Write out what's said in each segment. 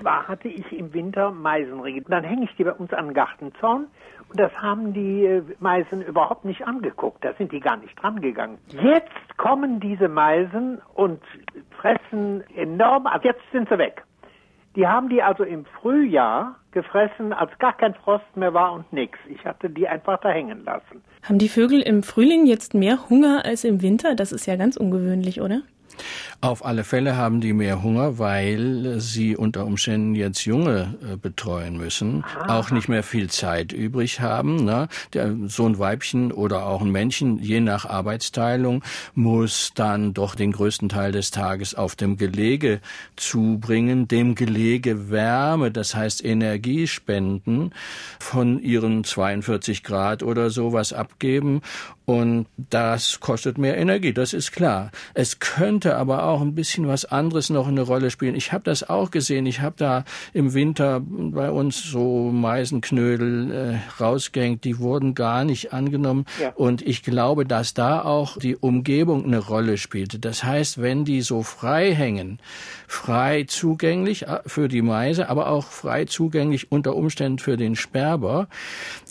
zwar hatte ich im Winter Meisenringe. Dann hänge ich die bei uns an den Gartenzaun und das haben die äh, Meisen überhaupt nicht angeguckt. Da sind die gar nicht dran gegangen. Jetzt kommen diese Meisen und fressen enorm. Also jetzt sind sie weg. Die haben die also im Frühjahr gefressen, als gar kein Frost mehr war und nichts. Ich hatte die einfach da hängen lassen. Haben die Vögel im Frühling jetzt mehr Hunger als im Winter? Das ist ja ganz ungewöhnlich, oder? Auf alle Fälle haben die mehr Hunger, weil sie unter Umständen jetzt Junge äh, betreuen müssen, Aha. auch nicht mehr viel Zeit übrig haben. Ne? Der, so ein Weibchen oder auch ein Männchen, je nach Arbeitsteilung, muss dann doch den größten Teil des Tages auf dem Gelege zubringen, dem Gelege Wärme, das heißt Energie spenden, von ihren 42 Grad oder sowas abgeben und das kostet mehr Energie, das ist klar. Es könnte aber auch ein bisschen was anderes noch eine Rolle spielen. Ich habe das auch gesehen. Ich habe da im Winter bei uns so Meisenknödel äh, rausgehängt. Die wurden gar nicht angenommen. Ja. Und ich glaube, dass da auch die Umgebung eine Rolle spielte. Das heißt, wenn die so frei hängen, frei zugänglich äh, für die Meise, aber auch frei zugänglich unter Umständen für den Sperber,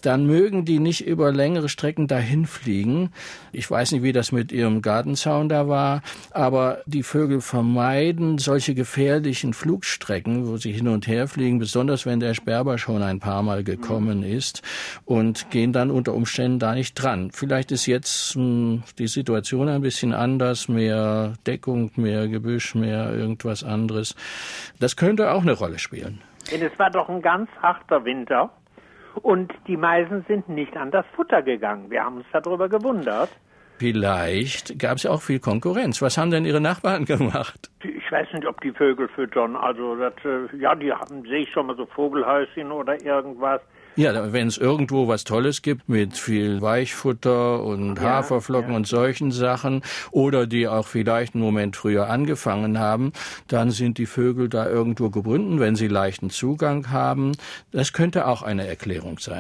dann mögen die nicht über längere Strecken dahin fliegen fliegen. Ich weiß nicht, wie das mit ihrem Gartenzaun da war, aber die Vögel vermeiden solche gefährlichen Flugstrecken, wo sie hin und her fliegen, besonders wenn der Sperber schon ein paar Mal gekommen ist und gehen dann unter Umständen da nicht dran. Vielleicht ist jetzt mh, hm, die Situation ein bisschen anders, mehr Deckung, mehr Gebüsch, mehr irgendwas anderes. Das könnte auch eine Rolle spielen. Denn es war doch ein ganz harter Winter. Und die Meisen sind nicht an das Futter gegangen. Wir haben uns darüber gewundert. Vielleicht gab es auch viel Konkurrenz. Was haben denn Ihre Nachbarn gemacht? Ich weiß nicht, ob die Vögel füttern. Also, das, äh, ja, die haben, sehe ich schon mal so Vogelhäuschen oder irgendwas. Ja, wenn es irgendwo was Tolles gibt mit viel Weichfutter und ja, Haferflocken ja. und solchen Sachen oder die auch vielleicht einen Moment früher angefangen haben, dann sind die Vögel da irgendwo gebunden, wenn sie leichten Zugang haben. Das könnte auch eine Erklärung sein.